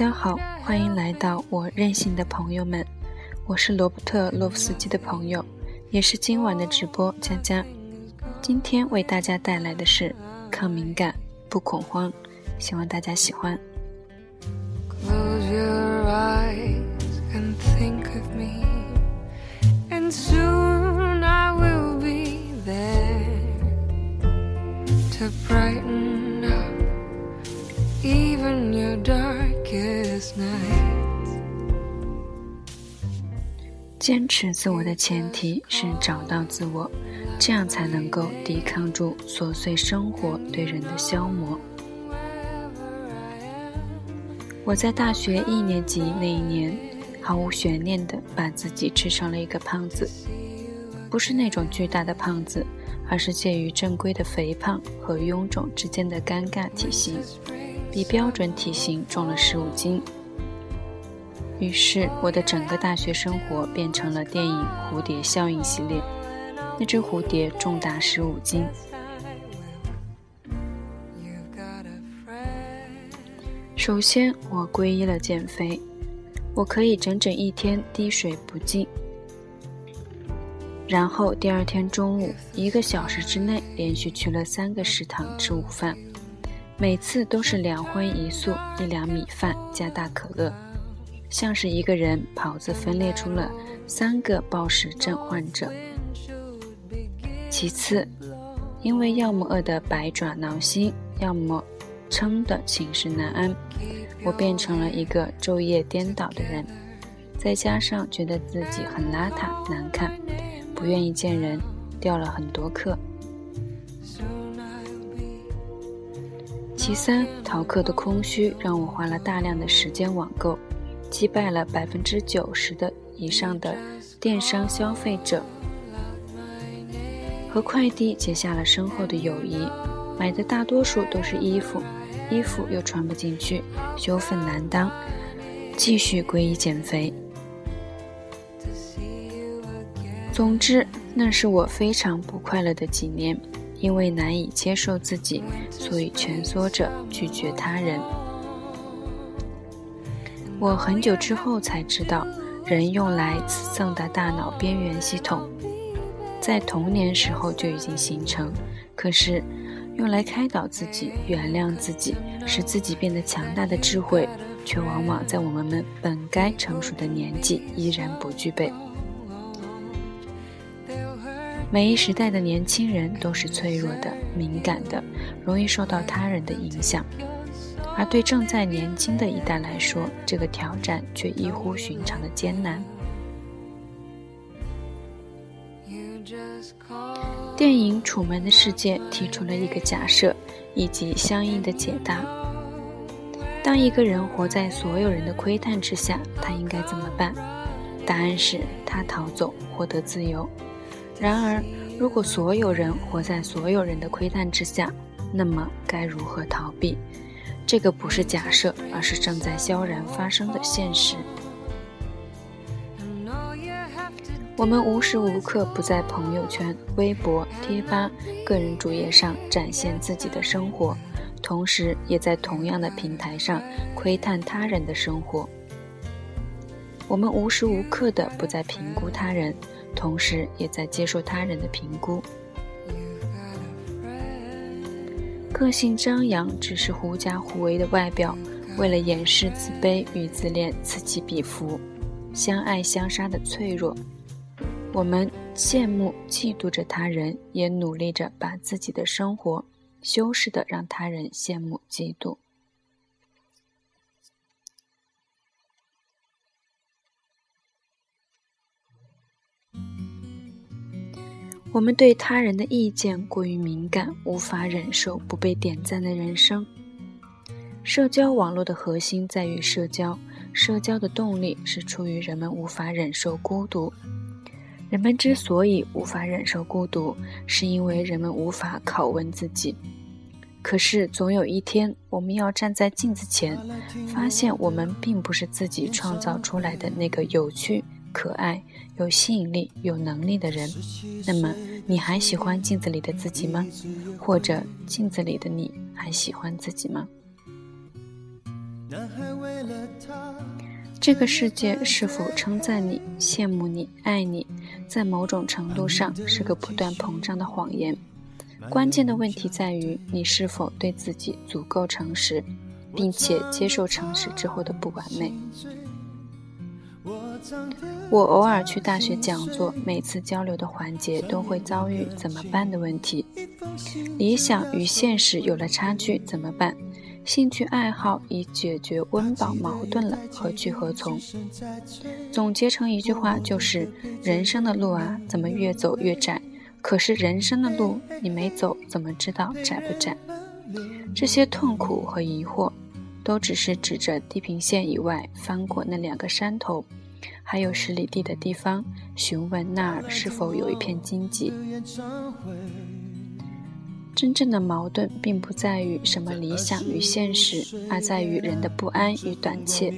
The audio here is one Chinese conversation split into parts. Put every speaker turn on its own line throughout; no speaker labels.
大家好，欢迎来到我任性的朋友们，我是罗伯特·洛夫斯基的朋友，也是今晚的直播佳佳。今天为大家带来的是抗敏感不恐慌，希望大家喜欢。Close your eyes. 坚持自我的前提是找到自我，这样才能够抵抗住琐碎生活对人的消磨。我在大学一年级那一年，毫无悬念地把自己吃成了一个胖子，不是那种巨大的胖子，而是介于正规的肥胖和臃肿之间的尴尬体型，比标准体型重了十五斤。于是，我的整个大学生活变成了电影《蝴蝶效应》系列。那只蝴蝶重达十五斤。首先，我皈依了减肥。我可以整整一天滴水不进。然后，第二天中午，一个小时之内连续去了三个食堂吃午饭，每次都是两荤一素，一两米饭加大可乐。像是一个人跑子分裂出了三个暴食症患者。其次，因为要么饿得百爪挠心，要么撑得寝食难安，我变成了一个昼夜颠倒的人。再加上觉得自己很邋遢难看，不愿意见人，掉了很多课。其三，逃课的空虚让我花了大量的时间网购。击败了百分之九十的以上的电商消费者，和快递结下了深厚的友谊。买的大多数都是衣服，衣服又穿不进去，羞愤难当。继续皈依减肥。总之，那是我非常不快乐的几年，因为难以接受自己，所以蜷缩着拒绝他人。我很久之后才知道，人用来自赠的大脑边缘系统，在童年时候就已经形成。可是，用来开导自己、原谅自己、使自己变得强大的智慧，却往往在我们们本该成熟的年纪依然不具备。每一时代的年轻人都是脆弱的、敏感的，容易受到他人的影响。而对正在年轻的一代来说，这个挑战却异乎寻常的艰难。电影《楚门的世界》提出了一个假设以及相应的解答：当一个人活在所有人的窥探之下，他应该怎么办？答案是他逃走，获得自由。然而，如果所有人活在所有人的窥探之下，那么该如何逃避？这个不是假设，而是正在悄然发生的现实。我们无时无刻不在朋友圈、微博、贴吧、个人主页上展现自己的生活，同时也在同样的平台上窥探他人的生活。我们无时无刻的不在评估他人，同时也在接受他人的评估。个性张扬，只是狐假虎威的外表，为了掩饰自卑与自恋，此起彼伏，相爱相杀的脆弱。我们羡慕、嫉妒着他人，也努力着把自己的生活修饰的让他人羡慕、嫉妒。我们对他人的意见过于敏感，无法忍受不被点赞的人生。社交网络的核心在于社交，社交的动力是出于人们无法忍受孤独。人们之所以无法忍受孤独，是因为人们无法拷问自己。可是总有一天，我们要站在镜子前，发现我们并不是自己创造出来的那个有趣。可爱、有吸引力、有能力的人，那么你还喜欢镜子里的自己吗？或者镜子里的你还喜欢自己吗？这个世界是否称赞你、羡慕你、爱你，在某种程度上是个不断膨胀的谎言。关键的问题在于你是否对自己足够诚实，并且接受诚实之后的不完美。我偶尔去大学讲座，每次交流的环节都会遭遇怎么办的问题。理想与现实有了差距怎么办？兴趣爱好已解决温饱矛盾了，何去何从？总结成一句话就是：人生的路啊，怎么越走越窄？可是人生的路你没走，怎么知道窄不窄？这些痛苦和疑惑，都只是指着地平线以外翻过那两个山头。还有十里地的地方，询问那儿是否有一片荆棘。真正的矛盾并不在于什么理想与现实，而在于人的不安与短怯。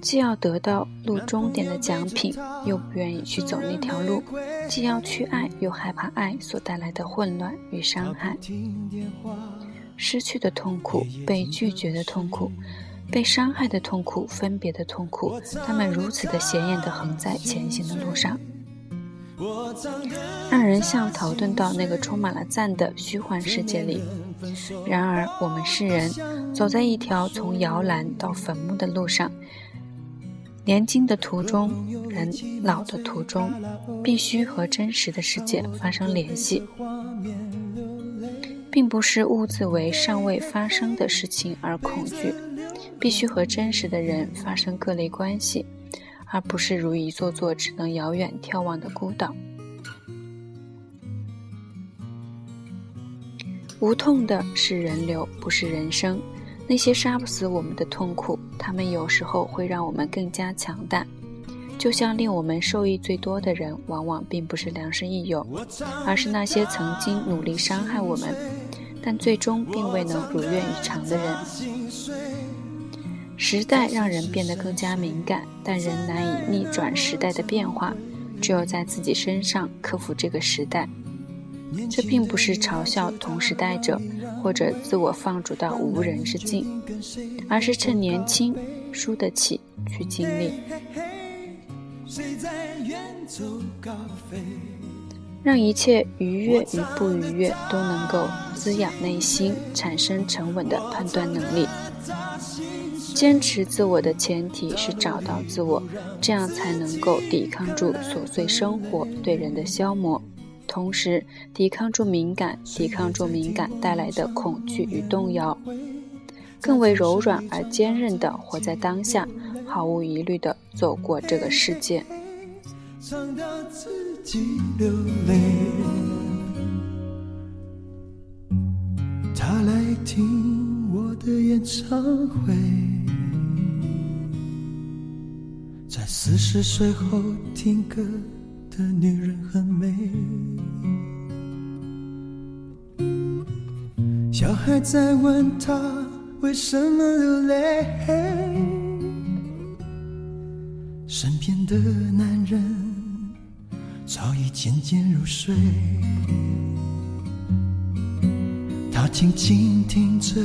既要得到路终点的奖品，又不愿意去走那条路；既要去爱，又害怕爱所带来的混乱与伤害。失去的痛苦，被拒绝的痛苦。被伤害的痛苦，分别的痛苦，他们如此的显眼地横在前行的路上，让人像逃遁到那个充满了赞的虚幻世界里。然而，我们是人走在一条从摇篮到坟墓的路上，年轻的途中，人老的途中，必须和真实的世界发生联系，并不是兀自为尚未发生的事情而恐惧。必须和真实的人发生各类关系，而不是如一座座只能遥远眺望的孤岛。无痛的是人流，不是人生。那些杀不死我们的痛苦，他们有时候会让我们更加强大。就像令我们受益最多的人，往往并不是良师益友，而是那些曾经努力伤害我们，但最终并未能如愿以偿的人。时代让人变得更加敏感，但人难以逆转时代的变化，只有在自己身上克服这个时代。这并不是嘲笑同时代者，或者自我放逐到无人之境，而是趁年轻输得起去经历，让一切愉悦与不愉悦都能够滋养内心，产生沉稳的判断能力。坚持自我的前提是找到自我，这样才能够抵抗住琐碎生活对人的消磨，同时抵抗住敏感，抵抗住敏感带来的恐惧与动摇，更为柔软而坚韧地活在当下，毫无疑虑地走过这个世界。他来听我的演唱会。在四十岁后听歌的女人很美，小孩在问她为什么流泪，身边的男人早已渐渐入睡，她静静听着。